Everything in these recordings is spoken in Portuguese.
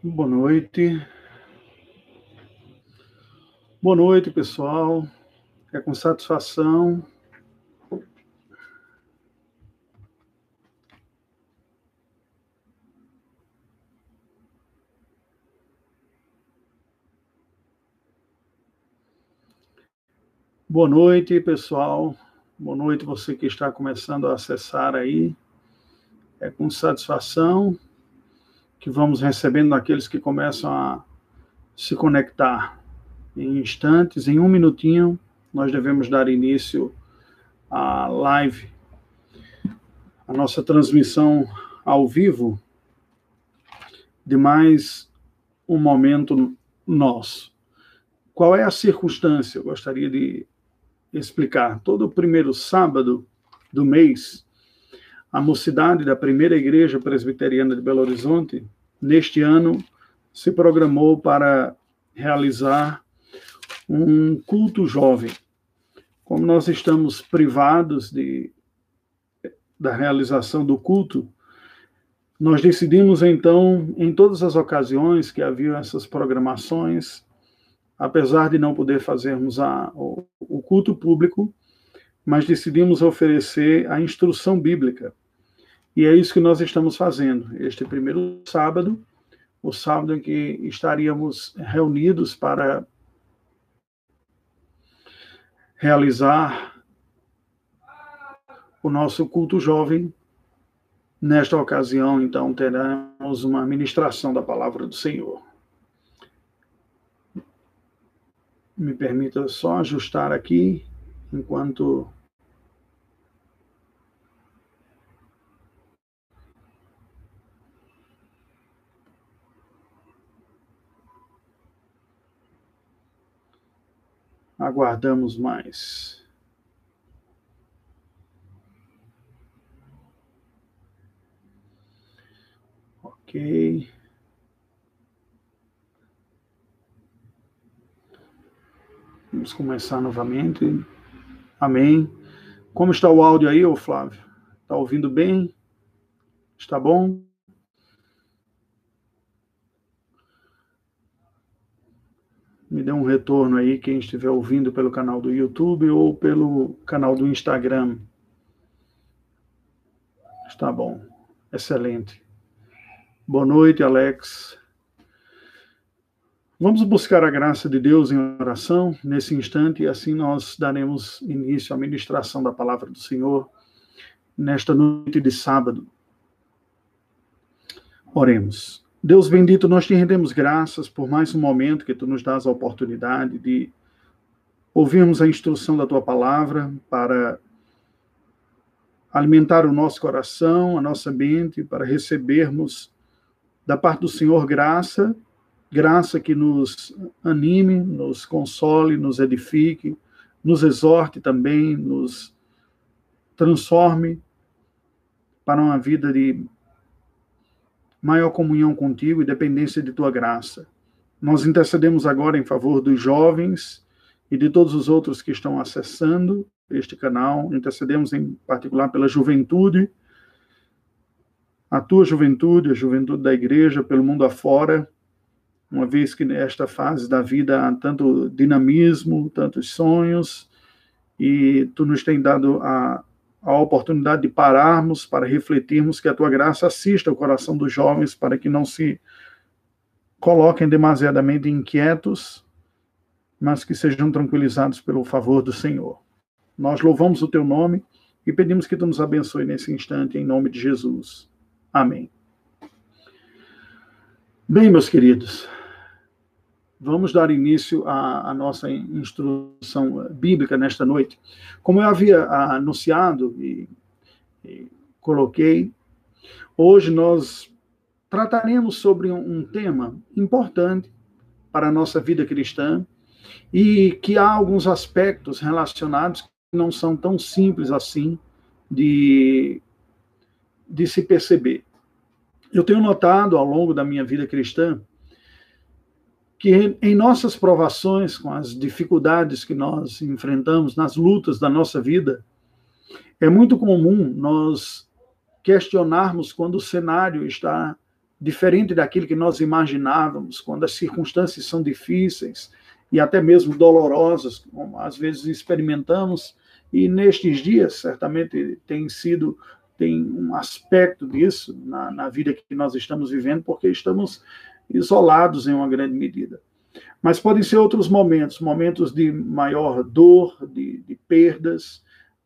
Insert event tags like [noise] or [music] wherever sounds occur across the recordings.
Boa noite. Boa noite, pessoal. É com satisfação. Boa noite, pessoal. Boa noite, você que está começando a acessar aí. É com satisfação que vamos recebendo daqueles que começam a se conectar. Em instantes, em um minutinho, nós devemos dar início à live, a nossa transmissão ao vivo de mais um momento nosso. Qual é a circunstância? Eu gostaria de explicar. Todo primeiro sábado do mês, a mocidade da primeira igreja presbiteriana de Belo Horizonte, neste ano, se programou para realizar um culto jovem. Como nós estamos privados de, da realização do culto, nós decidimos então, em todas as ocasiões que haviam essas programações, apesar de não poder fazermos a, o, o culto público, mas decidimos oferecer a instrução bíblica. E é isso que nós estamos fazendo. Este primeiro sábado, o sábado em que estaríamos reunidos para realizar o nosso culto jovem. Nesta ocasião, então, teremos uma ministração da palavra do Senhor. Me permita só ajustar aqui enquanto aguardamos mais. Ok. Vamos começar novamente. Amém. Como está o áudio aí, ô Flávio? Está ouvindo bem? Está bom? Me dê um retorno aí, quem estiver ouvindo pelo canal do YouTube ou pelo canal do Instagram. Está bom. Excelente. Boa noite, Alex. Vamos buscar a graça de Deus em oração nesse instante e assim nós daremos início à ministração da palavra do Senhor nesta noite de sábado. Oremos. Deus bendito, nós te rendemos graças por mais um momento que tu nos dás a oportunidade de ouvirmos a instrução da tua palavra para alimentar o nosso coração, a nossa mente, para recebermos da parte do Senhor graça, graça que nos anime, nos console, nos edifique, nos exorte também, nos transforme para uma vida de maior comunhão contigo e dependência de tua graça. Nós intercedemos agora em favor dos jovens e de todos os outros que estão acessando este canal, intercedemos em particular pela juventude, a tua juventude, a juventude da igreja, pelo mundo afora, uma vez que nesta fase da vida há tanto dinamismo, tantos sonhos, e tu nos tem dado a a oportunidade de pararmos para refletirmos que a tua graça assista o coração dos jovens para que não se coloquem demasiadamente inquietos, mas que sejam tranquilizados pelo favor do Senhor. Nós louvamos o teu nome e pedimos que tu nos abençoe nesse instante, em nome de Jesus. Amém. Bem, meus queridos, Vamos dar início à, à, nossa instrução bíblica nesta noite. Como eu havia anunciado e, e coloquei, hoje nós trataremos sobre um, um tema importante para a nossa vida cristã e que há alguns aspectos relacionados que não são tão simples assim de, de se perceber. Eu tenho notado ao longo da minha vida cristã que em nossas provações, com as dificuldades que nós enfrentamos, nas lutas da nossa vida, é muito comum nós questionarmos quando o cenário está diferente daquilo que nós imaginávamos, quando as circunstâncias são difíceis e até mesmo dolorosas, como às vezes experimentamos, e nestes dias certamente tem sido tem um aspecto disso na, na vida que nós estamos vivendo, porque estamos isolados em uma grande medida. Mas podem ser outros momentos, momentos de maior dor, de, de perdas,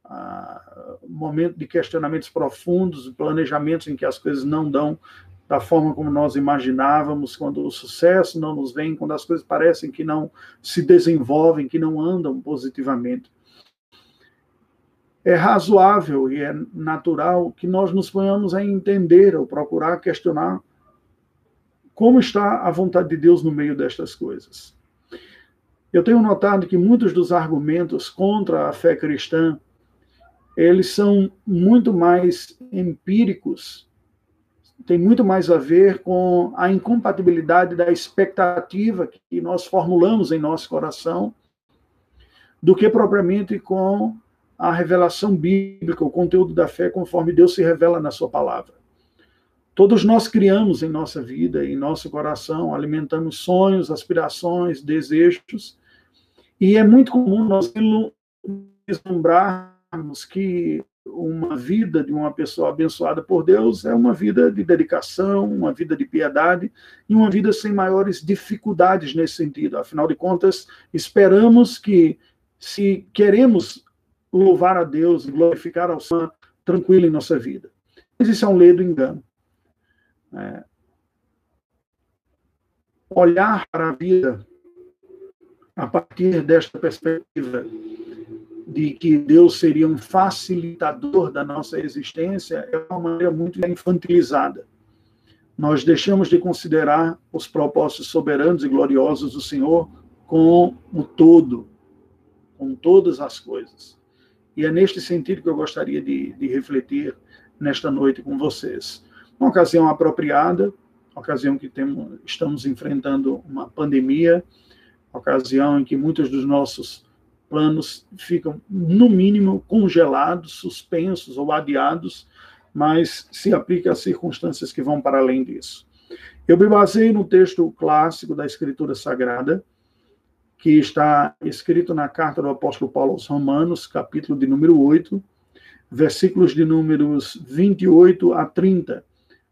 uh, momento de questionamentos profundos, planejamentos em que as coisas não dão da forma como nós imaginávamos, quando o sucesso não nos vem, quando as coisas parecem que não se desenvolvem, que não andam positivamente. É razoável e é natural que nós nos ponhamos a entender ou procurar questionar como está a vontade de Deus no meio destas coisas. Eu tenho notado que muitos dos argumentos contra a fé cristã, eles são muito mais empíricos tem muito mais a ver com a incompatibilidade da expectativa que nós formulamos em nosso coração do que propriamente com a revelação bíblica, o conteúdo da fé conforme Deus se revela na sua palavra. Todos nós criamos em nossa vida, em nosso coração, alimentamos sonhos, aspirações, desejos, e é muito comum nós vislumbrarmos que uma vida de uma pessoa abençoada por Deus é uma vida de dedicação, uma vida de piedade e uma vida sem maiores dificuldades nesse sentido. Afinal de contas, esperamos que, se queremos louvar a Deus, glorificar ao Senhor, tranquilo em nossa vida. Mas isso é um ledo engano. É. Olhar para a vida a partir desta perspectiva de que Deus seria um facilitador da nossa existência é uma maneira muito infantilizada. Nós deixamos de considerar os propósitos soberanos e gloriosos do Senhor com o todo, com todas as coisas. E é neste sentido que eu gostaria de, de refletir nesta noite com vocês. Uma ocasião apropriada, ocasião que temos, estamos enfrentando uma pandemia, ocasião em que muitos dos nossos planos ficam, no mínimo, congelados, suspensos ou adiados, mas se aplica às circunstâncias que vão para além disso. Eu me basei no texto clássico da Escritura Sagrada, que está escrito na carta do apóstolo Paulo aos Romanos, capítulo de número 8, versículos de números 28 a 30.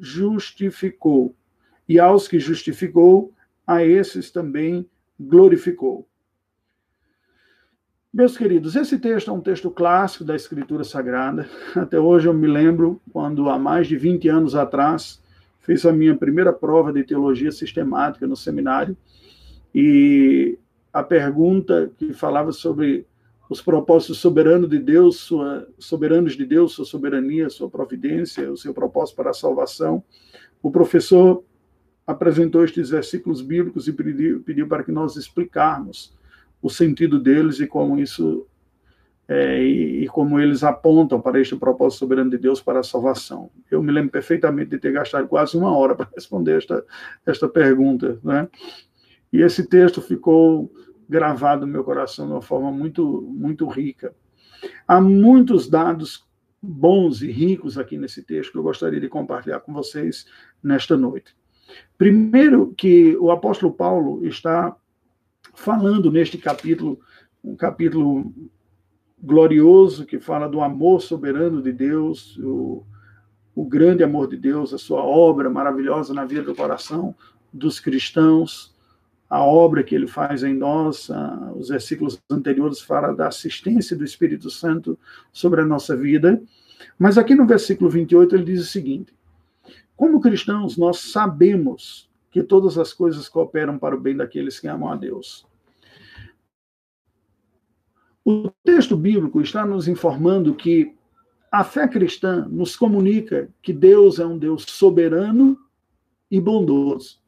justificou, e aos que justificou, a esses também glorificou. Meus queridos, esse texto é um texto clássico da Escritura Sagrada. Até hoje eu me lembro quando, há mais de 20 anos atrás, fiz a minha primeira prova de teologia sistemática no seminário e a pergunta que falava sobre os propósitos soberanos de Deus, sua, soberanos de Deus, sua soberania, sua providência, o seu propósito para a salvação. O professor apresentou estes versículos bíblicos e pediu, pediu para que nós explicarmos o sentido deles e como isso é, e, e, como eles apontam para este propósito soberano de Deus para a salvação. Eu me lembro perfeitamente de ter gastado quase uma hora [laughs] para responder esta, esta pergunta, né? E esse texto ficou gravado no meu coração de uma forma muito, muito rica. Há muitos dados bons e ricos aqui nesse texto que eu gostaria de compartilhar com vocês nesta noite. Primeiro, que o apóstolo Paulo está falando neste capítulo, um capítulo glorioso que fala do amor soberano de Deus, o, o grande amor de Deus, a sua obra maravilhosa na vida do coração dos cristãos, a obra que ele faz em nós, os versículos anteriores falam da assistência do Espírito Santo sobre a nossa vida. Mas aqui no versículo 28 ele diz o seguinte: Como cristãos, nós sabemos que todas as coisas cooperam para o bem daqueles que amam a Deus. O texto bíblico está nos informando que a fé cristã nos comunica que Deus é um Deus soberano e bondoso.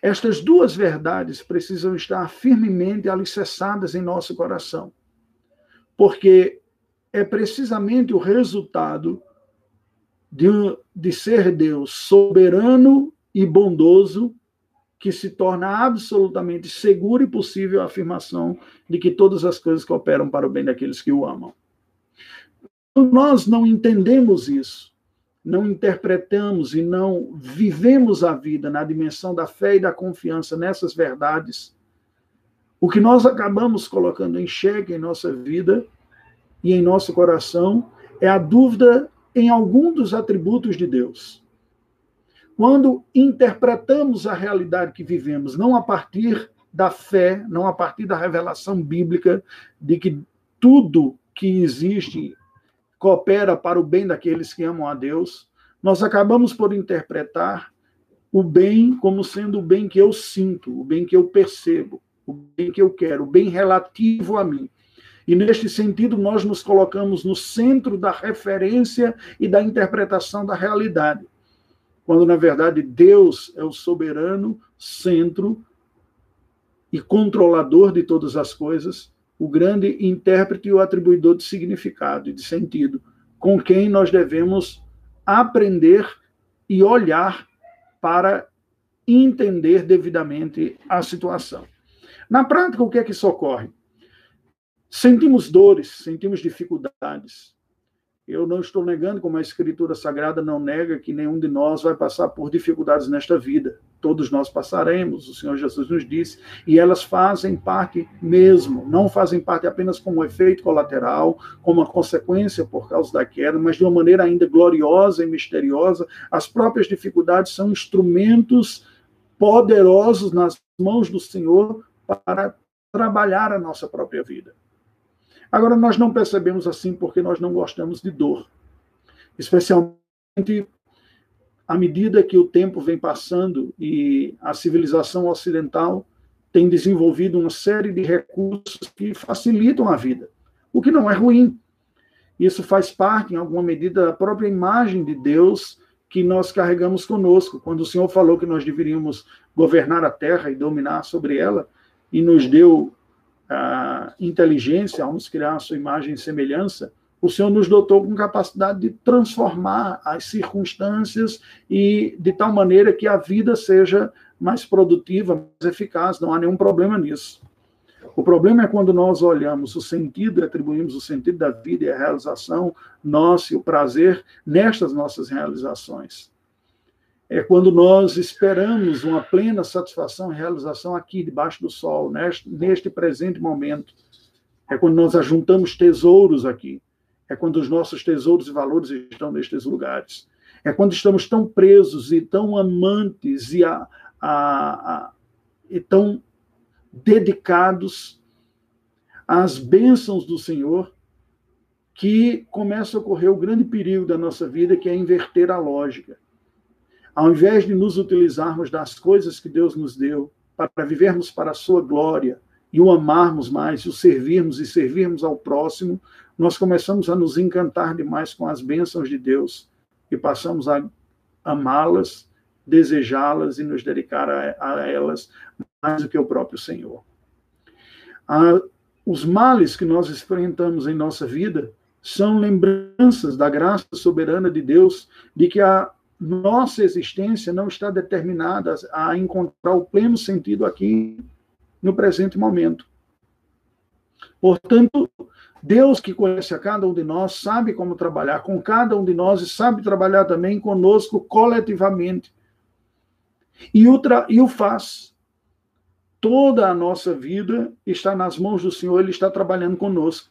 Estas duas verdades precisam estar firmemente alicerçadas em nosso coração, porque é precisamente o resultado de, de ser Deus soberano e bondoso que se torna absolutamente seguro e possível a afirmação de que todas as coisas cooperam para o bem daqueles que o amam. Nós não entendemos isso, não interpretamos e não vivemos a vida na dimensão da fé e da confiança nessas verdades, o que nós acabamos colocando em xeque em nossa vida e em nosso coração é a dúvida em algum dos atributos de Deus. Quando interpretamos a realidade que vivemos, não a partir da fé, não a partir da revelação bíblica de que tudo que existe coopera para o bem daqueles que amam a Deus, nós acabamos por interpretar o bem como sendo o bem que eu sinto, o bem que eu percebo, o bem que eu quero, o bem relativo a mim. E neste sentido, nós nos colocamos no centro da referência e da interpretação da realidade. Quando, na verdade, Deus é o soberano centro e controlador de todas as coisas, o grande intérprete e o atribuidor de significado e de sentido, com quem nós devemos aprender e olhar para entender devidamente a situação. Na prática, o que é que isso ocorre? Sentimos dores, sentimos dificuldades. Eu não estou negando, como a Escritura Sagrada não nega, que nenhum de nós vai passar por dificuldades nesta vida. Todos nós passaremos, o Senhor Jesus nos disse, e elas fazem parte mesmo, não fazem parte apenas como efeito colateral, como uma consequência por causa da queda, mas de uma maneira ainda gloriosa e misteriosa. As próprias dificuldades são instrumentos poderosos nas mãos do Senhor para trabalhar a nossa própria vida. Agora, nós não percebemos assim porque nós não gostamos de dor. Especialmente à medida que o tempo vem passando e a civilização ocidental tem desenvolvido uma série de recursos que facilitam a vida, o que não é ruim. Isso faz parte, em alguma medida, da própria imagem de Deus que nós carregamos conosco. Quando o Senhor falou que nós deveríamos governar a terra e dominar sobre ela, e nos deu a inteligência, ao nos criar a sua imagem e semelhança, o Senhor nos dotou com capacidade de transformar as circunstâncias e de tal maneira que a vida seja mais produtiva, mais eficaz, não há nenhum problema nisso. O problema é quando nós olhamos o sentido, atribuímos o sentido da vida e a realização nossa e o prazer nestas nossas realizações é quando nós esperamos uma plena satisfação e realização aqui, debaixo do sol, neste, neste presente momento. É quando nós ajuntamos tesouros aqui. É quando os nossos tesouros e valores estão nestes lugares. É quando estamos tão presos e tão amantes e, a, a, a, e tão dedicados às bênçãos do Senhor que começa a ocorrer o grande perigo da nossa vida, que é inverter a lógica ao invés de nos utilizarmos das coisas que Deus nos deu para vivermos para a sua glória e o amarmos mais, o servirmos e servirmos ao próximo, nós começamos a nos encantar demais com as bênçãos de Deus e passamos a amá-las, desejá-las e nos dedicar a, a, elas mais do que o próprio Senhor. Os males que nós enfrentamos em nossa vida são lembranças da graça soberana de Deus de que a nossa existência não está determinada a encontrar o pleno sentido aqui no presente momento. Portanto, Deus que conhece a cada um de nós sabe como trabalhar com cada um de nós e sabe trabalhar também conosco coletivamente. E o, e o faz. Toda a nossa vida está nas mãos do Senhor, Ele está trabalhando conosco.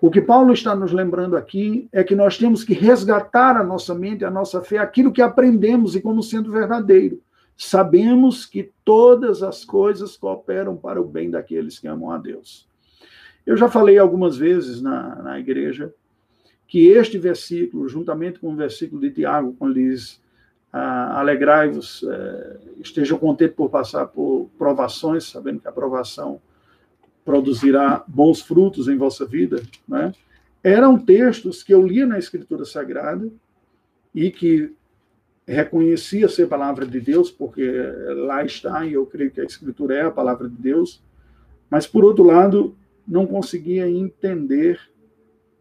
O que Paulo está nos lembrando aqui é que nós temos que resgatar a nossa mente, a nossa fé, aquilo que aprendemos e como sendo verdadeiro. Sabemos que todas as coisas cooperam para o bem daqueles que amam a Deus. Eu já falei algumas vezes na, na igreja que este versículo, juntamente com o versículo de Tiago, quando diz ah, alegrai-vos, eh, estejam contentes por passar por provações, sabendo que a provação produzirá bons frutos em vossa vida, né? eram textos que eu lia na Escritura Sagrada e que reconhecia ser palavra de Deus, porque lá está, e eu creio que a Escritura é a palavra de Deus, mas, por outro lado, não conseguia entender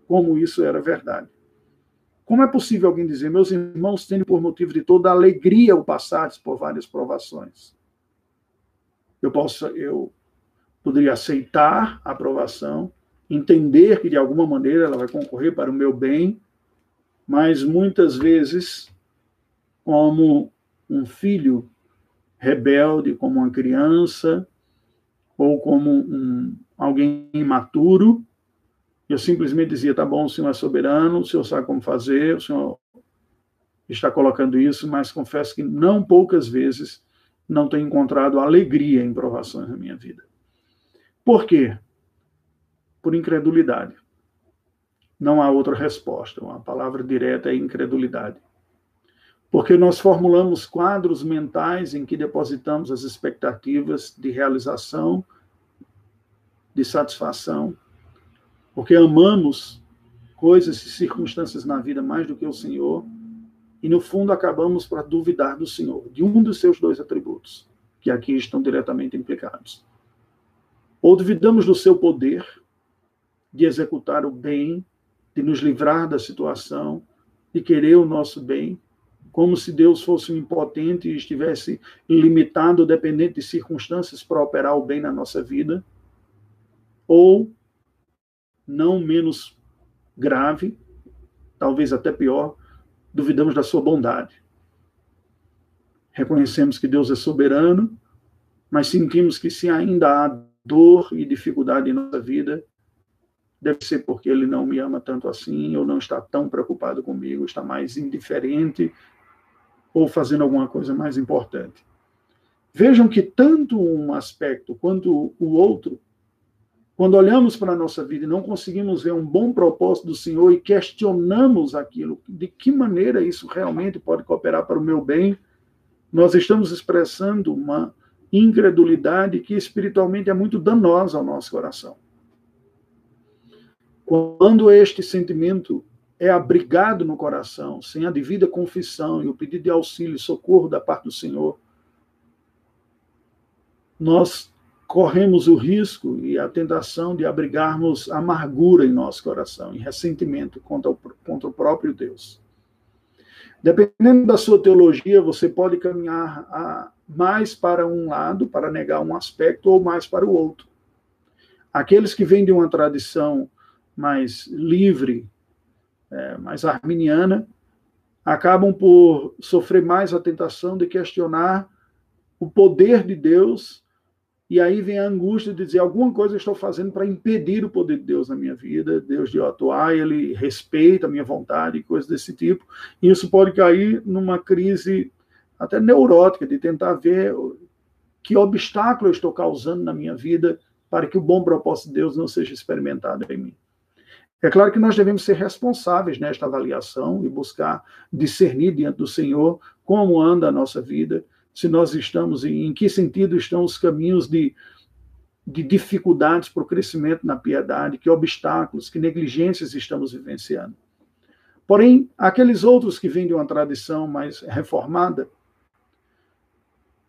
como isso era verdade. Como é possível alguém dizer, meus irmãos, tendo por motivo de toda alegria o passares por várias provações? Eu posso, eu poderia aceitar a aprovação, entender que de alguma maneira ela vai concorrer para o meu bem, mas muitas vezes, como um filho rebelde, como uma criança, ou como um, alguém imaturo, eu simplesmente dizia: tá bom, o senhor é soberano, o senhor sabe como fazer, o senhor está colocando isso, mas confesso que não poucas vezes não tenho encontrado alegria em provações na minha vida. Por quê? Por incredulidade. Não há outra resposta. Uma palavra direta é incredulidade. Porque nós formulamos quadros mentais em que depositamos as expectativas de realização, de satisfação, porque amamos coisas e circunstâncias na vida mais do que o Senhor, e no fundo acabamos para duvidar do Senhor, de um dos seus dois atributos, que aqui estão diretamente implicados. Ou duvidamos do seu poder de executar o bem, de nos livrar da situação, de querer o nosso bem, como se Deus fosse impotente e estivesse limitado, dependente de circunstâncias para operar o bem na nossa vida. Ou, não menos grave, talvez até pior, duvidamos da sua bondade. Reconhecemos que Deus é soberano, mas sentimos que se ainda há dor e dificuldade em nossa vida, deve ser porque ele não me ama tanto assim, ou não está tão preocupado comigo, está mais indiferente, ou fazendo alguma coisa mais importante. Vejam que tanto um aspecto quanto o outro, quando olhamos para a nossa vida e não conseguimos ver um bom propósito do Senhor e questionamos aquilo, de que maneira isso realmente pode cooperar para o meu bem, nós estamos expressando uma incredulidade que espiritualmente é muito danosa ao nosso coração. Quando este sentimento é abrigado no coração, sem a devida confissão e o pedido de auxílio e socorro da parte do Senhor, nós corremos o risco e a tentação de abrigarmos amargura em nosso coração, em ressentimento contra o, contra o próprio Deus. Dependendo da sua teologia, você pode caminhar a, mais para um lado, para negar um aspecto, ou mais para o outro. Aqueles que vêm de uma tradição mais livre, é, mais arminiana, acabam por sofrer mais a tentação de questionar o poder de Deus, e aí vem a angústia de dizer alguma coisa estou fazendo para impedir o poder de Deus na minha vida, Deus de atuar, ele respeita a minha vontade, coisas desse tipo. E isso pode cair numa crise até neurótica, de tentar ver que obstáculo eu estou causando na minha vida para que o bom propósito de Deus não seja experimentado em mim. É claro que nós devemos ser responsáveis nesta avaliação e buscar discernir diante do Senhor como anda a nossa vida, se nós estamos, em que sentido estão os caminhos de, de dificuldades para o crescimento na piedade, que obstáculos, que negligências estamos vivenciando. Porém, aqueles outros que vêm de uma tradição mais reformada,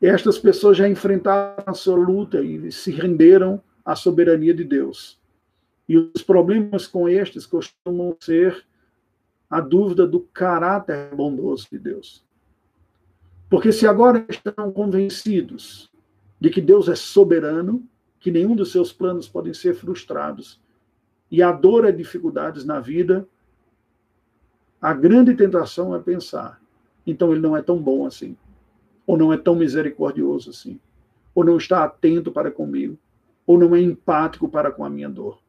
estas pessoas já enfrentaram a sua luta e se renderam à soberania de Deus. E os problemas com estes costumam ser a dúvida do caráter bondoso de Deus. Porque se agora estão convencidos de que Deus é soberano, que nenhum dos seus planos podem ser frustrados, e a dor e dificuldades na vida, a grande tentação é pensar, então ele não é tão bom assim ou não é tão misericordioso assim, ou não está atento para comigo, ou não é empático para com a minha dor.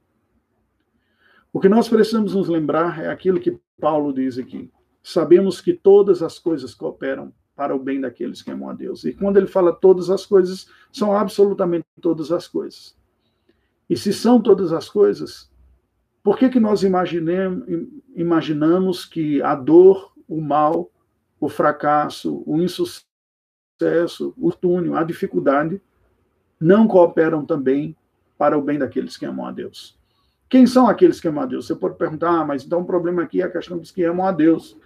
O que nós precisamos nos lembrar é aquilo que Paulo diz aqui. Sabemos que todas as coisas cooperam para o bem daqueles que amam a Deus. E quando ele fala todas as coisas, são absolutamente todas as coisas. E se são todas as coisas, por que, que nós imaginamos que a dor, o mal, o fracasso, o insucesso, sucesso, o túnel, a dificuldade, não cooperam também para o bem daqueles que amam a Deus. Quem são aqueles que amam a Deus? Você pode perguntar, ah, mas então o problema aqui é a questão dos que amam a Deus.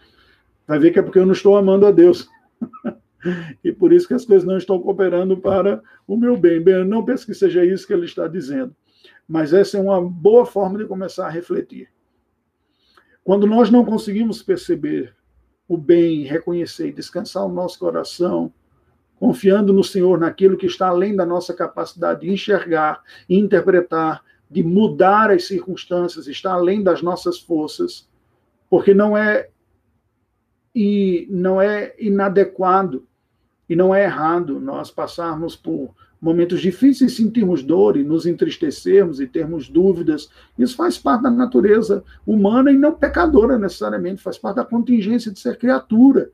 Vai ver que é porque eu não estou amando a Deus. [laughs] e por isso que as coisas não estão cooperando para o meu bem. Bem, eu não penso que seja isso que ele está dizendo, mas essa é uma boa forma de começar a refletir. Quando nós não conseguimos perceber o bem, reconhecer e descansar o nosso coração, confiando no Senhor, naquilo que está além da nossa capacidade de enxergar, interpretar, de mudar as circunstâncias, está além das nossas forças, porque não é e não é inadequado e não é errado nós passarmos por momentos difíceis, sentirmos dor e nos entristecermos e termos dúvidas. Isso faz parte da natureza humana e não pecadora necessariamente, faz parte da contingência de ser criatura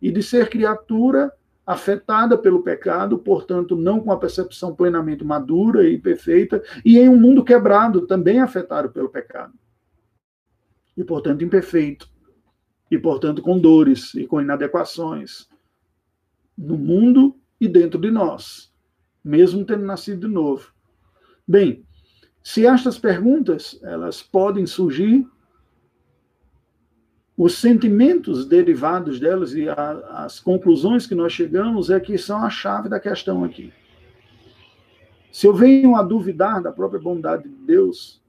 e de ser criatura afetada pelo pecado, portanto, não com a percepção plenamente madura e perfeita, e em um mundo quebrado, também afetado pelo pecado. E, portanto, imperfeito. E, portanto, com dores e com inadequações no mundo e dentro de nós, mesmo tendo nascido de novo. Bem, se estas perguntas elas podem surgir os sentimentos derivados delas e a, as conclusões que nós chegamos é que são a chave da questão aqui. Se eu venho a duvidar da própria bondade de Deus,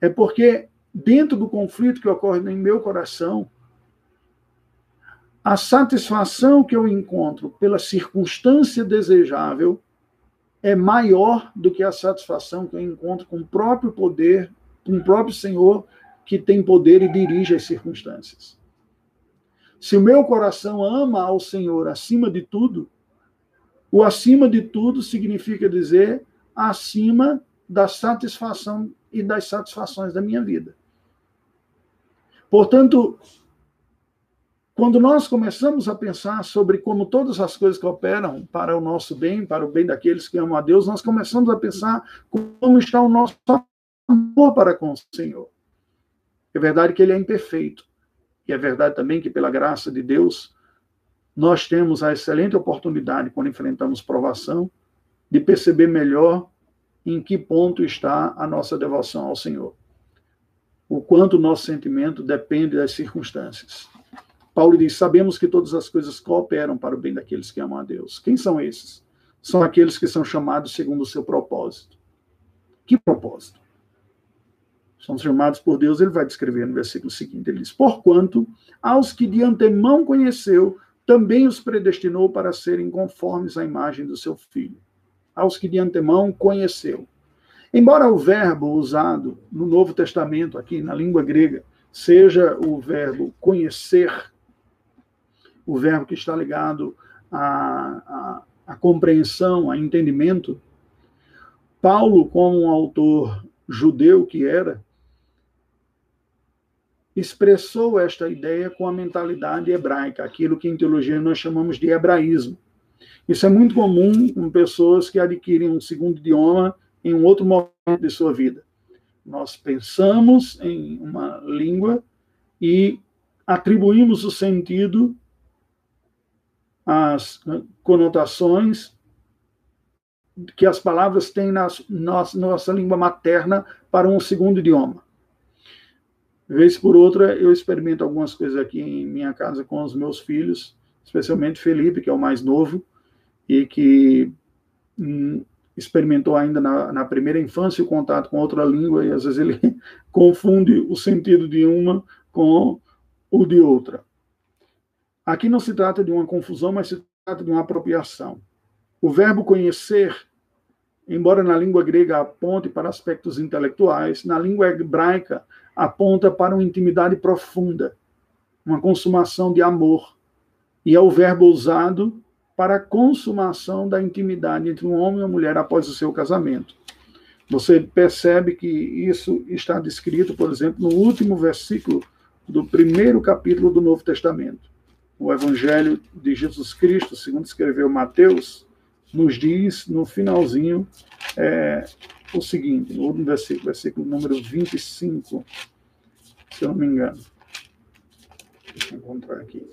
é porque dentro do conflito que ocorre em meu coração, a satisfação que eu encontro pela circunstância desejável é maior do que a satisfação que eu encontro com o próprio poder, com o próprio Senhor que tem poder e dirige as circunstâncias. Se o meu coração ama ao Senhor acima de tudo, o acima de tudo significa dizer acima da satisfação e das satisfações da minha vida. Portanto, quando nós começamos a pensar sobre como todas as coisas cooperam para o nosso bem, para o bem daqueles que amam a Deus, nós começamos a pensar como está o nosso amor para com o Senhor. É verdade que ele é imperfeito. E é verdade também que, pela graça de Deus, nós temos a excelente oportunidade, quando enfrentamos provação, de perceber melhor em que ponto está a nossa devoção ao Senhor. O quanto o nosso sentimento depende das circunstâncias. Paulo diz: Sabemos que todas as coisas cooperam para o bem daqueles que amam a Deus. Quem são esses? São aqueles que são chamados segundo o seu propósito. Que propósito? São chamados por Deus, ele vai descrever no versículo seguinte: ele diz: Porquanto aos que de antemão conheceu, também os predestinou para serem conformes à imagem do seu filho. Aos que de antemão conheceu. Embora o verbo usado no Novo Testamento, aqui na língua grega, seja o verbo conhecer, o verbo que está ligado à, à, à compreensão, a entendimento, Paulo, como um autor judeu que era, expressou esta ideia com a mentalidade hebraica, aquilo que em teologia nós chamamos de hebraísmo. Isso é muito comum com pessoas que adquirem um segundo idioma em um outro momento de sua vida. Nós pensamos em uma língua e atribuímos o sentido, as conotações que as palavras têm na nossa, nossa língua materna para um segundo idioma. Vez por outra, eu experimento algumas coisas aqui em minha casa com os meus filhos, especialmente Felipe, que é o mais novo, e que hum, experimentou ainda na, na, primeira infância o contato com outra língua, e às vezes ele [laughs] confunde o sentido de uma com o de outra. Aqui não se trata de uma confusão, mas se trata de uma apropriação. O verbo conhecer, embora na língua grega aponte para aspectos intelectuais, na língua hebraica aponta para uma intimidade profunda, uma consumação de amor. E é o verbo usado para a consumação da intimidade entre um homem e uma mulher após o seu casamento. Você percebe que isso está descrito, por exemplo, no último versículo do primeiro capítulo do Novo Testamento. O Evangelho de Jesus Cristo, segundo escreveu Mateus, nos diz no finalzinho é, o seguinte, no versículo, versículo número 25, se eu não me engano. Deixa eu encontrar aqui.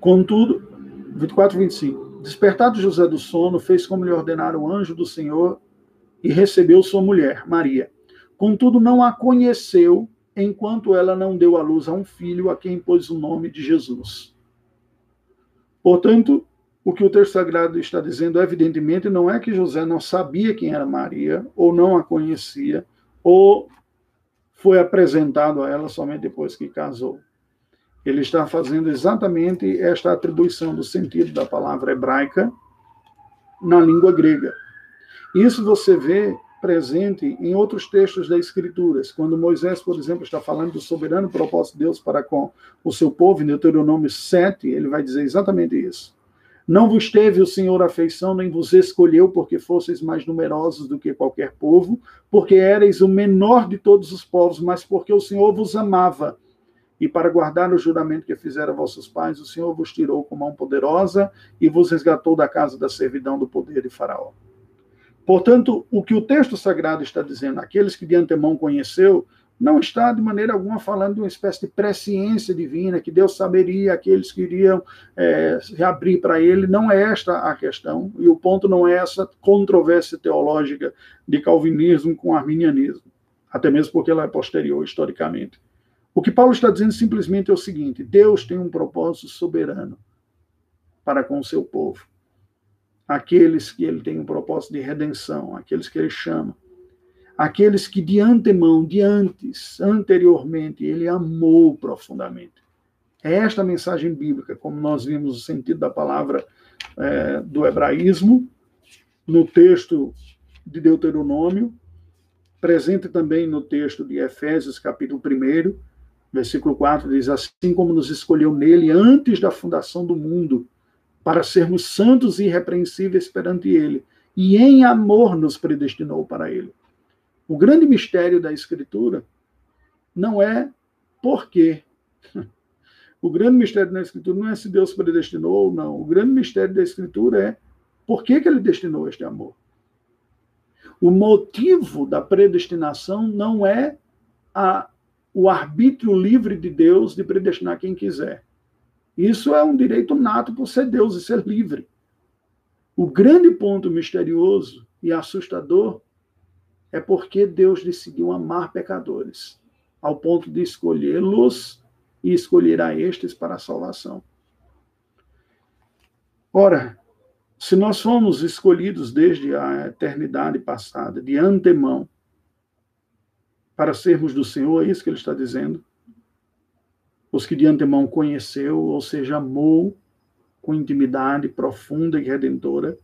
Contudo, 24, 25. Despertado José do sono, fez como lhe ordenara o anjo do Senhor e recebeu sua mulher, Maria. Contudo, não a conheceu enquanto ela não deu à luz a um filho a quem pôs o nome de Jesus. Portanto, o que o texto sagrado está dizendo, evidentemente, não é que José não sabia quem era Maria, ou não a conhecia, ou foi apresentado a ela somente depois que casou. Ele está fazendo exatamente esta atribuição do sentido da palavra hebraica na língua grega. Isso você vê presente em outros textos das Escrituras. Quando Moisés, por exemplo, está falando do soberano propósito de Deus para com o seu povo, em Deuteronômio 7, ele vai dizer exatamente isso. Não vos teve o Senhor afeição, nem vos escolheu, porque fosseis mais numerosos do que qualquer povo, porque éreis o menor de todos os povos, mas porque o Senhor vos amava. E para guardar o juramento que fizeram vossos pais, o Senhor vos tirou com mão poderosa e vos resgatou da casa da servidão do poder de Faraó. Portanto, o que o texto sagrado está dizendo, aqueles que de antemão conheceu, não está de maneira alguma falando de uma espécie de presciência divina, que Deus saberia aqueles que iriam é, reabrir para ele. Não é esta a questão, e o ponto não é essa controvérsia teológica de calvinismo com arminianismo, até mesmo porque ela é posterior historicamente. O que Paulo está dizendo simplesmente é o seguinte: Deus tem um propósito soberano para com o seu povo. Aqueles que ele tem um propósito de redenção, aqueles que ele chama aqueles que de antemão, de antes, anteriormente, ele amou profundamente. É esta mensagem bíblica, como nós vimos o sentido da palavra é, do hebraísmo, no texto de Deuteronômio, presente também no texto de Efésios, capítulo 1, versículo 4, diz: Assim como nos escolheu nele antes da fundação do mundo, para sermos santos e irrepreensíveis perante ele, e em amor nos predestinou para ele. O grande mistério da Escritura não é por quê. O grande mistério da Escritura não é se Deus predestinou ou não. O grande mistério da Escritura é por que, que ele destinou este amor. O motivo da predestinação não é a, o arbítrio livre de Deus de predestinar quem quiser. Isso é um direito nato por ser Deus e ser livre. O grande ponto misterioso e assustador é porque Deus decidiu amar pecadores, ao ponto de escolhê-los e escolher a estes para a salvação. Ora, se nós fomos escolhidos desde a eternidade passada, de antemão, para sermos do Senhor, é isso que ele está dizendo. Os que de antemão conheceu, ou seja, amou com intimidade profunda e redentora,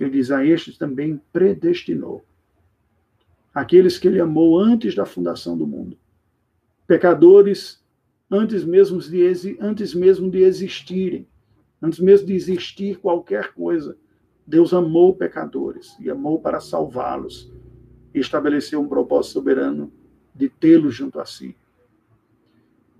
ele diz a estes também predestinou aqueles que ele amou antes da fundação do mundo. Pecadores antes mesmo de, antes mesmo de existirem, antes mesmo de existir qualquer coisa. Deus amou pecadores e amou para salvá-los e estabeleceu um propósito soberano de tê-los junto a si.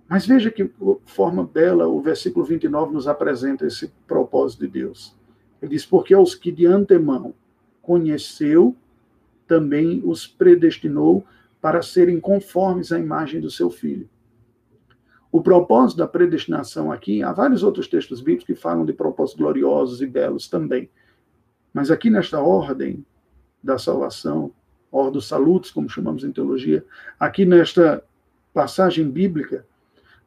Mas veja que forma bela o versículo 29 nos apresenta esse propósito de Deus. Ele diz: Porque aos que de antemão conheceu, também os predestinou para serem conformes à imagem do seu filho. O propósito da predestinação aqui, há vários outros textos bíblicos que falam de propósitos gloriosos e belos também. Mas aqui nesta ordem da salvação, ordem dos salutos, como chamamos em teologia, aqui nesta passagem bíblica,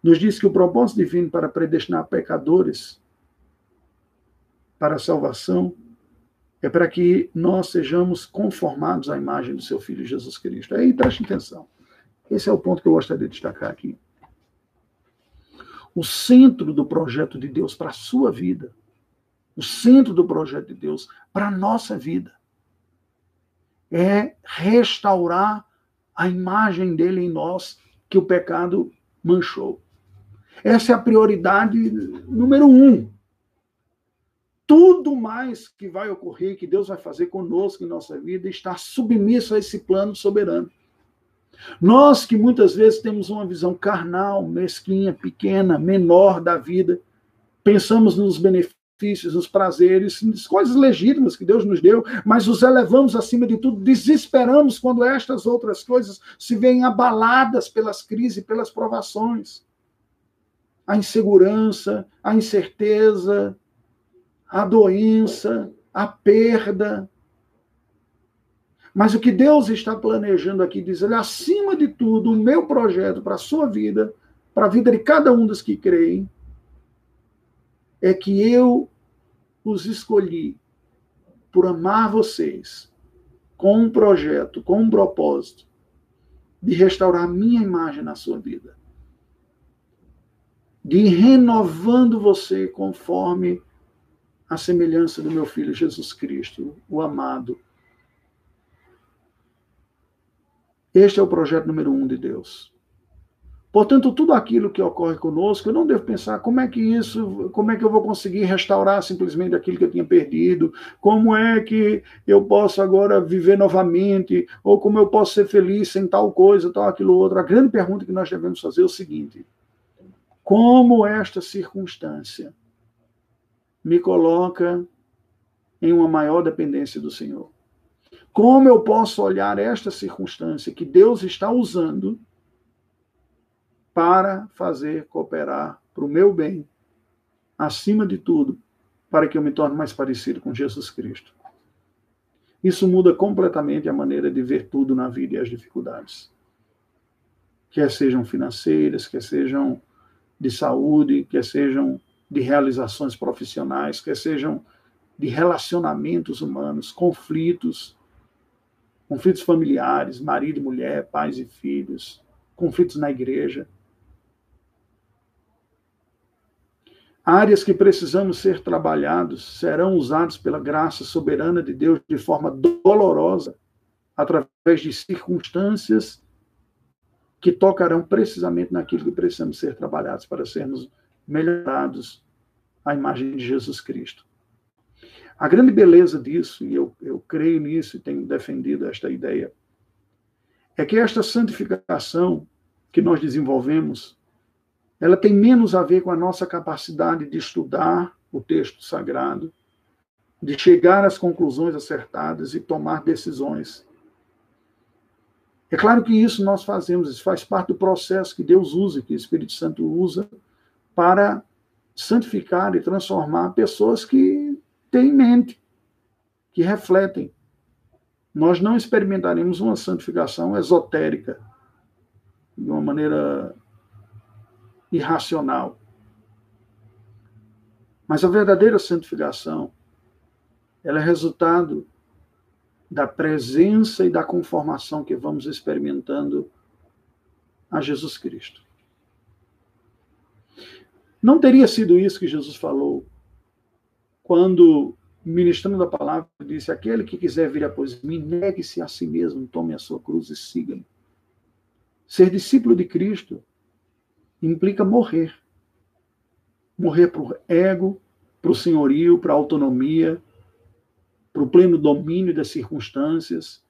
nos diz que o propósito divino para predestinar pecadores para a salvação é para que nós sejamos conformados à imagem do seu Filho Jesus Cristo. Aí preste atenção. Esse é o ponto que eu gostaria de destacar aqui. O centro do projeto de Deus para a sua vida, o centro do projeto de Deus para a nossa vida, é restaurar a imagem dele em nós que o pecado manchou. Essa é a prioridade número um tudo mais que vai ocorrer, que Deus vai fazer conosco em nossa vida, está submisso a esse plano soberano. Nós que muitas vezes temos uma visão carnal, mesquinha, pequena, menor da vida, pensamos nos benefícios, nos prazeres, nas coisas legítimas que Deus nos deu, mas os elevamos acima de tudo, desesperamos quando estas outras coisas se veem abaladas pelas crises, pelas provações. A insegurança, a incerteza, a doença, a perda. Mas o que Deus está planejando aqui, diz ele, acima de tudo, o meu projeto para a sua vida, para a vida de cada um dos que creem, é que eu os escolhi por amar vocês com um projeto, com um propósito de restaurar a minha imagem na sua vida. De ir renovando você conforme a semelhança do meu filho Jesus Cristo, o amado, Este é o projeto número um de Deus. Portanto, tudo aquilo que ocorre conosco, eu não devo pensar como é que isso, como é que eu vou conseguir restaurar simplesmente aquilo que eu tinha perdido, como é que eu posso agora viver novamente, ou como eu posso ser feliz sem tal coisa, tal aquilo outro. A grande pergunta que nós devemos fazer é o seguinte: como esta circunstância me coloca em uma maior dependência do Senhor? Como eu posso olhar esta circunstância que Deus está usando para fazer cooperar para o meu bem, acima de tudo, para que eu me torne mais parecido com Jesus Cristo? Isso muda completamente a maneira de ver tudo na vida e as dificuldades. Quer sejam financeiras, quer sejam de saúde, quer sejam de realizações profissionais, quer sejam de relacionamentos humanos, conflitos, conflitos familiares, marido e mulher, pais e filhos, conflitos na igreja. Áreas que precisamos ser trabalhados serão usados pela graça soberana de Deus de forma dolorosa, através de circunstâncias que tocarão precisamente naquilo que precisamos ser trabalhados para sermos melhorados à imagem de Jesus Cristo. A grande beleza disso, e eu, eu creio nisso e tenho defendido esta ideia, é que esta santificação que nós desenvolvemos, ela tem menos a ver com a nossa capacidade de estudar o texto sagrado, de chegar às conclusões acertadas e tomar decisões. É claro que isso nós fazemos, isso faz parte do processo que Deus usa, que o Espírito Santo usa para santificar e transformar pessoas que têm mente, que refletem. Nós não experimentaremos uma santificação esotérica, de uma maneira irracional. Mas a verdadeira santificação, ela é resultado da presença e da conformação que vamos experimentando a Jesus Cristo. Não teria sido isso que Jesus falou quando, ministrando a palavra, disse: Aquele que quiser vir após mim, negue-se a si mesmo, tome a sua cruz e siga-me. Ser discípulo de Cristo implica morrer. Morrer o ego, para o senhorio, para a autonomia, para o pleno domínio das circunstâncias,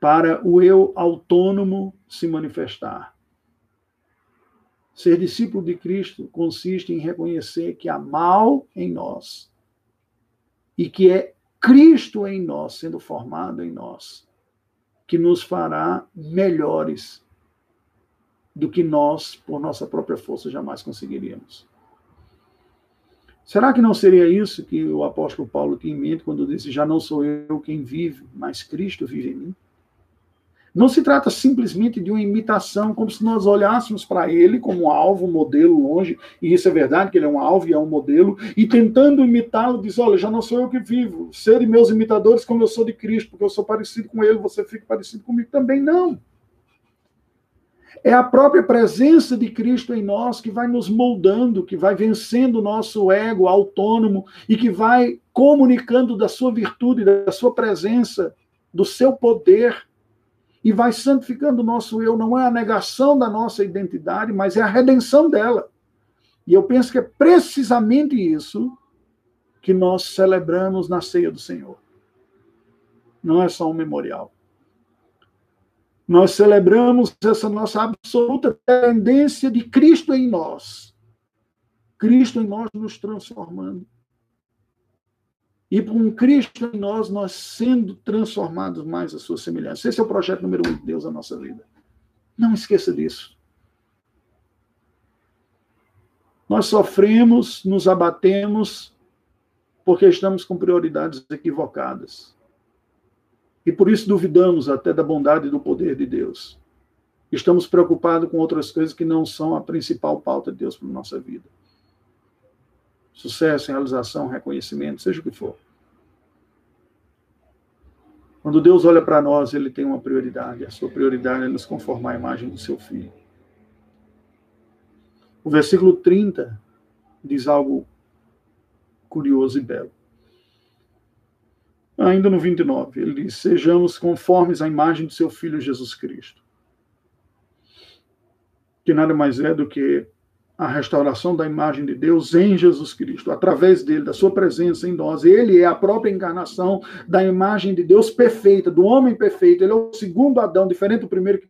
para o eu autônomo se manifestar. Ser discípulo de Cristo consiste em reconhecer que há mal em nós e que é Cristo em nós, sendo formado em nós, que nos fará melhores do que nós, por nossa própria força, jamais conseguiríamos. Será que não seria isso que o apóstolo Paulo tinha em mente quando disse: Já não sou eu quem vive, mas Cristo vive em mim? Não se trata simplesmente de uma imitação, como se nós olhássemos para ele como alvo, modelo longe, e isso é verdade, que ele é um alvo e é um modelo, e tentando imitá-lo, diz: Olha, já não sou eu que vivo, serem meus imitadores como eu sou de Cristo, porque eu sou parecido com ele, você fica parecido comigo também. Não. É a própria presença de Cristo em nós que vai nos moldando, que vai vencendo o nosso ego autônomo e que vai comunicando da sua virtude, da sua presença, do seu poder e vai santificando o nosso eu. Não é a negação da nossa identidade, mas é a redenção dela. E eu penso que é precisamente isso que nós celebramos na ceia do Senhor. Não é só um memorial. Nós celebramos essa nossa absoluta dependência de Cristo em nós. Cristo em nós nos transformando. E por um Cristo em nós, nós sendo transformados mais à sua semelhança. Esse é o projeto número um de Deus na nossa vida. Não esqueça disso. Nós sofremos, nos abatemos, porque estamos com prioridades equivocadas. E por isso duvidamos até da bondade e do poder de Deus. Estamos preocupados com outras coisas que não são a principal pauta de Deus para a nossa vida. Sucesso, realização, reconhecimento, seja o que for. Quando Deus olha para nós, ele tem uma prioridade. A sua prioridade é nos conformar à imagem do seu filho. O versículo 30 diz algo curioso e belo. Ainda no 29, ele diz: Sejamos conformes à imagem do seu filho Jesus Cristo. Que nada mais é do que a restauração da imagem de Deus em Jesus Cristo, através dele, da sua presença em nós. Ele é a própria encarnação da imagem de Deus perfeita, do homem perfeito. Ele é o segundo Adão, diferente do primeiro que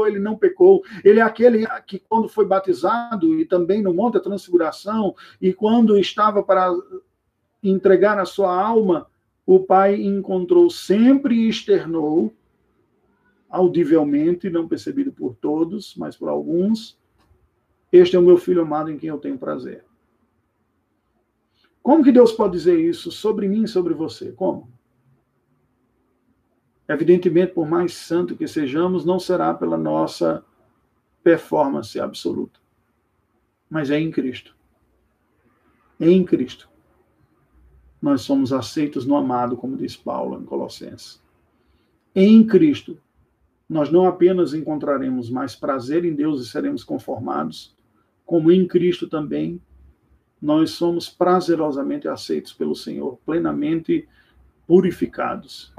ele não pecou. Ele é aquele que, quando foi batizado, e também no Monte da Transfiguração, e quando estava para entregar a sua alma, o Pai encontrou sempre e externou, audivelmente, não percebido por todos, mas por alguns, este é o meu filho amado em quem eu tenho prazer. Como que Deus pode dizer isso sobre mim e sobre você? Como? Evidentemente, por mais santo que sejamos, não será pela nossa performance absoluta, mas é em Cristo. É em Cristo. Nós somos aceitos no amado, como diz Paulo em Colossenses. Em Cristo, nós não apenas encontraremos mais prazer em Deus e seremos conformados, como em Cristo também, nós somos prazerosamente aceitos pelo Senhor, plenamente purificados,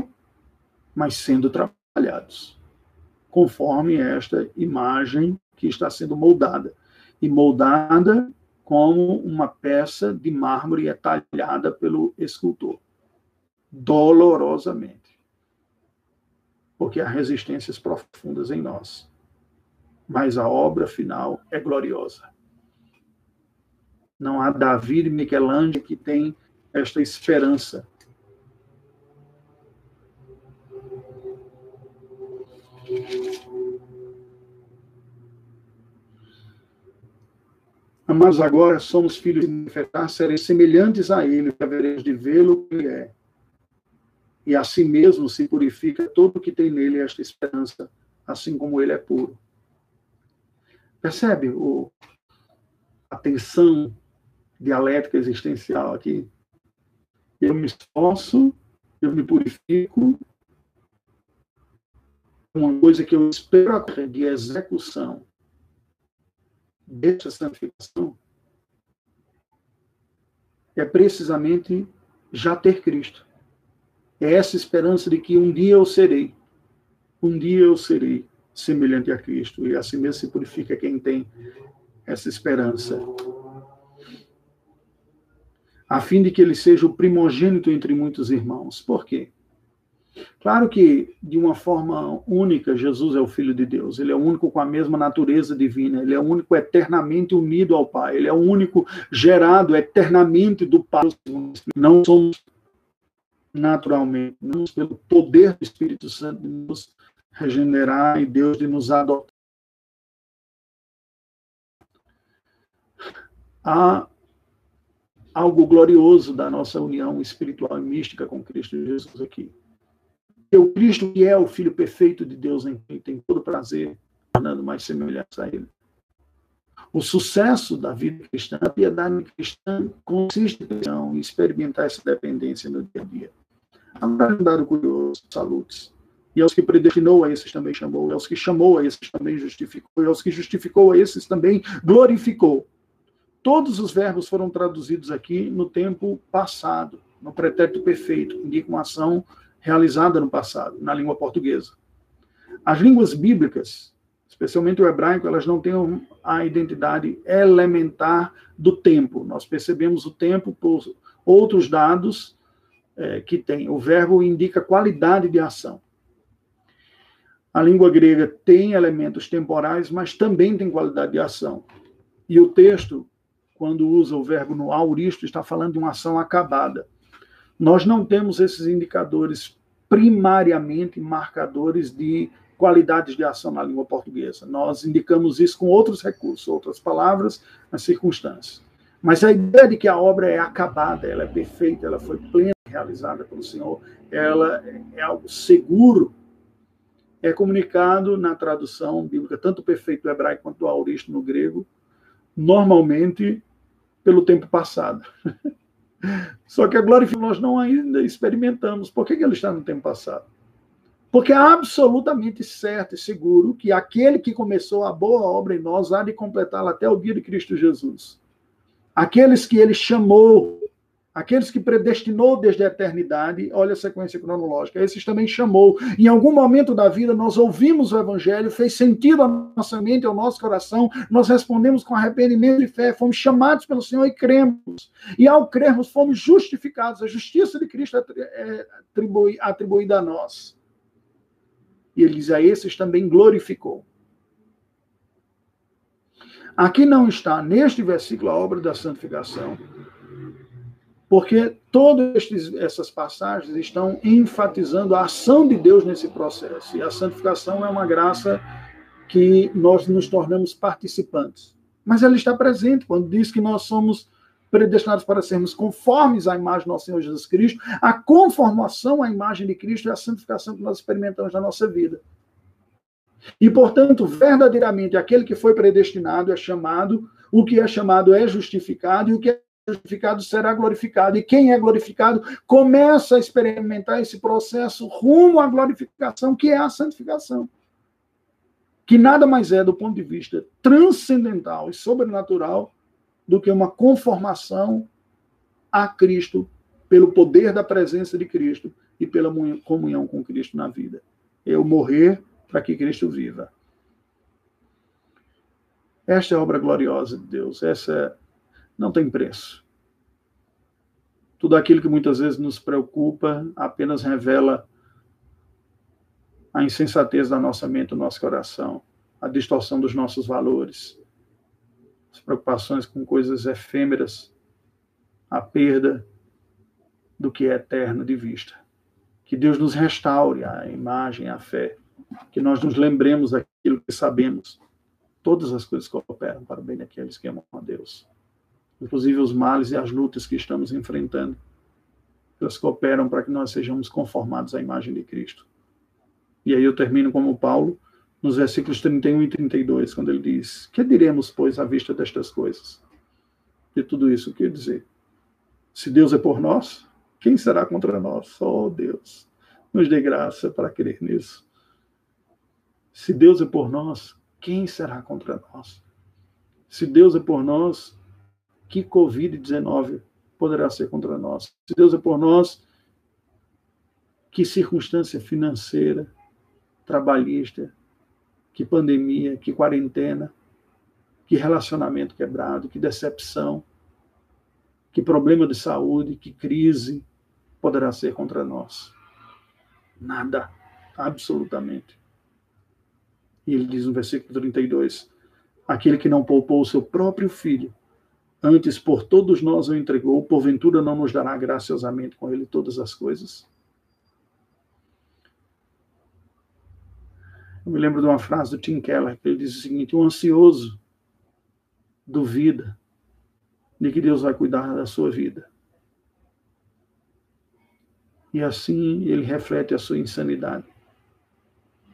mas sendo trabalhados, conforme esta imagem que está sendo moldada. E moldada como uma peça de mármore é talhada pelo escultor, dolorosamente, porque há resistências profundas em nós. Mas a obra final é gloriosa. Não há Davi e Michelangelo que tem esta esperança. Mas agora somos filhos de manifestar, serem semelhantes a Ele, haveremos de vê-lo que é. E assim mesmo se purifica todo que tem nele esta esperança, assim como Ele é puro. Percebe o, a dialética existencial aqui. Eu me esforço, eu me purifico. Uma coisa que eu espero de execução dessa santificação é precisamente já ter Cristo. É essa esperança de que um dia eu serei, um dia eu serei semelhante a Cristo. E assim mesmo se purifica quem tem essa esperança a fim de que ele seja o primogênito entre muitos irmãos. Por quê? Claro que, de uma forma única, Jesus é o Filho de Deus. Ele é o único com a mesma natureza divina. Ele é o único eternamente unido ao Pai. Ele é o único gerado eternamente do Pai. Não somos naturalmente, não pelo poder do Espírito Santo de nos regenerar e Deus de nos adotar. Há algo glorioso da nossa união espiritual e mística com Cristo Jesus aqui. E o Cristo que é o Filho perfeito de Deus em quem tem todo prazer, tornando mais semelhante a Ele. O sucesso da vida cristã, a piedade cristã, consiste em experimentar essa dependência no dia a dia. Agora, um curioso, saludos. E aos que predestinou a esses também chamou, e aos que chamou a esses também justificou, e aos que justificou a esses também glorificou. Todos os verbos foram traduzidos aqui no tempo passado, no pretérito perfeito, indica uma ação realizada no passado, na língua portuguesa. As línguas bíblicas, especialmente o hebraico, elas não têm a identidade elementar do tempo. Nós percebemos o tempo por outros dados é, que tem. O verbo indica qualidade de ação. A língua grega tem elementos temporais, mas também tem qualidade de ação. E o texto quando usa o verbo no auristo, está falando de uma ação acabada. Nós não temos esses indicadores primariamente marcadores de qualidades de ação na língua portuguesa. Nós indicamos isso com outros recursos, outras palavras, as circunstâncias. Mas a ideia de que a obra é acabada, ela é perfeita, ela foi plena, realizada pelo Senhor, ela é algo seguro. É comunicado na tradução bíblica, tanto perfeito do hebraico quanto do auristo no grego, normalmente pelo tempo passado. [laughs] Só que a glorificação nós não ainda experimentamos. Por que, que ele está no tempo passado? Porque é absolutamente certo e seguro que aquele que começou a boa obra em nós há de completá-la até o dia de Cristo Jesus. Aqueles que ele chamou, aqueles que predestinou desde a eternidade, olha a sequência cronológica, esses também chamou. Em algum momento da vida nós ouvimos o evangelho, fez sentido à nossa mente, ao nosso coração, nós respondemos com arrependimento e fé, fomos chamados pelo Senhor e cremos. E ao crermos fomos justificados, a justiça de Cristo é, é atribuída a nós. E ele diz: a esses também glorificou. Aqui não está, neste versículo, a obra da santificação, porque todas essas passagens estão enfatizando a ação de Deus nesse processo. E a santificação é uma graça que nós nos tornamos participantes. Mas ela está presente quando diz que nós somos predestinados para sermos conformes à imagem do nosso Senhor Jesus Cristo, a conformação à imagem de Cristo é a santificação que nós experimentamos na nossa vida. E, portanto, verdadeiramente, aquele que foi predestinado é chamado, o que é chamado é justificado, e o que é justificado será glorificado. E quem é glorificado começa a experimentar esse processo rumo à glorificação, que é a santificação. Que nada mais é, do ponto de vista transcendental e sobrenatural, do que uma conformação a Cristo pelo poder da presença de Cristo e pela comunhão com Cristo na vida. Eu morrer para que Cristo viva. Esta é a obra gloriosa de Deus. Essa não tem preço. Tudo aquilo que muitas vezes nos preocupa apenas revela a insensatez da nossa mente, do nosso coração, a distorção dos nossos valores, as preocupações com coisas efêmeras, a perda do que é eterno de vista. Que Deus nos restaure a imagem, a fé, que nós nos lembremos daquilo que sabemos. Todas as coisas cooperam para o bem daqueles que amam a Deus. Inclusive os males e as lutas que estamos enfrentando. Elas cooperam para que nós sejamos conformados à imagem de Cristo. E aí eu termino como Paulo, nos versículos 31 e 32, quando ele diz: Que diremos, pois, à vista destas coisas? De tudo isso, o que dizer? Se Deus é por nós, quem será contra nós? Oh, Deus. Nos dê graça para crer nisso. Se Deus é por nós, quem será contra nós? Se Deus é por nós, que Covid-19 poderá ser contra nós? Se Deus é por nós, que circunstância financeira, trabalhista, que pandemia, que quarentena, que relacionamento quebrado, que decepção, que problema de saúde, que crise poderá ser contra nós. Nada, absolutamente. E ele diz no versículo 32: Aquele que não poupou o seu próprio filho, antes por todos nós o entregou, porventura não nos dará graciosamente com ele todas as coisas? Eu me lembro de uma frase do Tim Keller, que ele diz o seguinte: o ansioso duvida de que Deus vai cuidar da sua vida. E assim ele reflete a sua insanidade.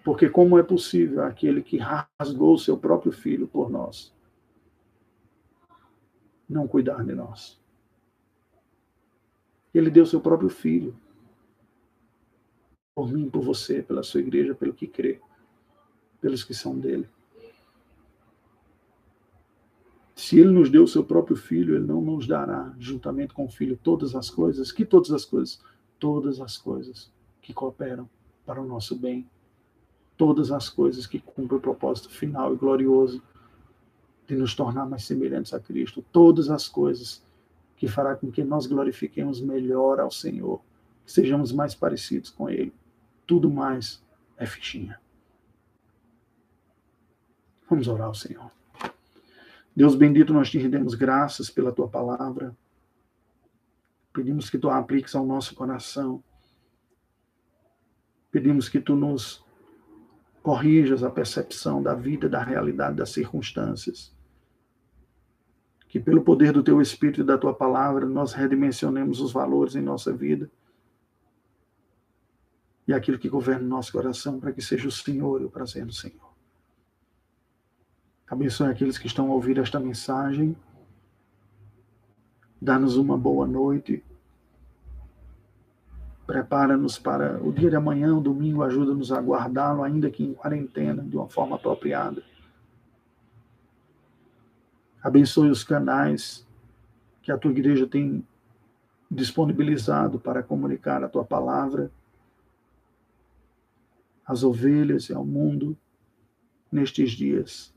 Porque como é possível aquele que rasgou seu próprio filho por nós não cuidar de nós? Ele deu seu próprio filho por mim, por você, pela sua igreja, pelo que crê pelos que são dele. Se ele nos deu o seu próprio filho, ele não nos dará, juntamente com o filho, todas as coisas. Que todas as coisas? Todas as coisas que cooperam para o nosso bem. Todas as coisas que cumprem o propósito final e glorioso de nos tornar mais semelhantes a Cristo. Todas as coisas que fará com que nós glorifiquemos melhor ao Senhor, que sejamos mais parecidos com Ele. Tudo mais é fichinha. Vamos orar ao Senhor. Deus bendito, nós te rendemos graças pela tua palavra. Pedimos que tu a apliques ao nosso coração. Pedimos que tu nos corrijas a percepção da vida, da realidade, das circunstâncias. Que pelo poder do teu Espírito e da tua palavra nós redimensionemos os valores em nossa vida e aquilo que governa o nosso coração, para que seja o Senhor e o prazer do Senhor. Abençoe aqueles que estão a ouvir esta mensagem. Dá-nos uma boa noite. Prepara-nos para o dia de amanhã, o domingo, ajuda-nos a guardá-lo, ainda que em quarentena, de uma forma apropriada. Abençoe os canais que a tua igreja tem disponibilizado para comunicar a tua palavra às ovelhas e ao mundo nestes dias.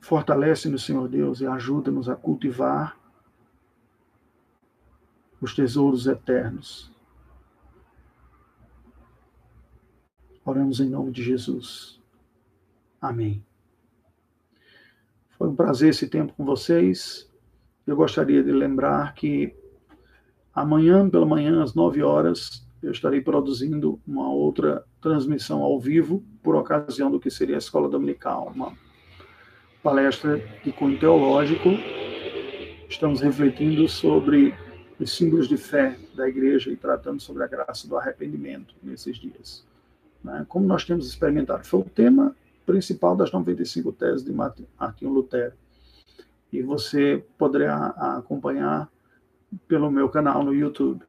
Fortalece-nos, Senhor Deus, e ajuda-nos a cultivar os tesouros eternos. Oramos em nome de Jesus. Amém. Foi um prazer esse tempo com vocês. Eu gostaria de lembrar que amanhã pela manhã, às 9 horas, eu estarei produzindo uma outra transmissão ao vivo, por ocasião do que seria a Escola Dominical, uma palestra de cunho teológico. Estamos refletindo sobre os símbolos de fé da igreja e tratando sobre a graça do arrependimento nesses dias. Né? Como nós temos experimentado, foi o tema principal das 95 teses de Martinho Lutero. E você poderá acompanhar pelo meu canal no YouTube.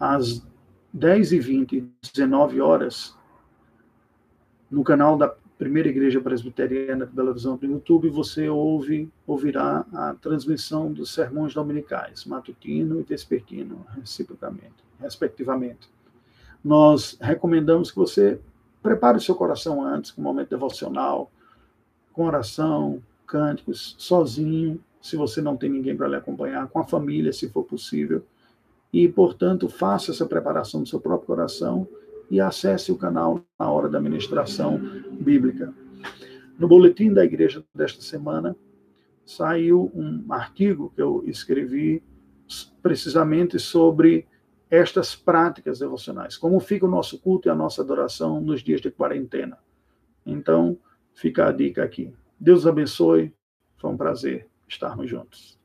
Às 10h20, 19 horas, no canal da Primeira Igreja Presbiteriana de Belo Horizonte no YouTube, você ouve, ouvirá a transmissão dos sermões dominicais, matutino e vespertino, reciprocamente, respectivamente. Nós recomendamos que você Prepare o seu coração antes, com um momento devocional, com oração, cânticos, sozinho, se você não tem ninguém para lhe acompanhar, com a família, se for possível. E, portanto, faça essa preparação do seu próprio coração e acesse o canal na hora da ministração bíblica. No boletim da igreja desta semana, saiu um artigo que eu escrevi precisamente sobre estas práticas devocionais. Como fica o nosso culto e a nossa adoração nos dias de quarentena. Então, fica a dica aqui. Deus abençoe. Foi um prazer estarmos juntos.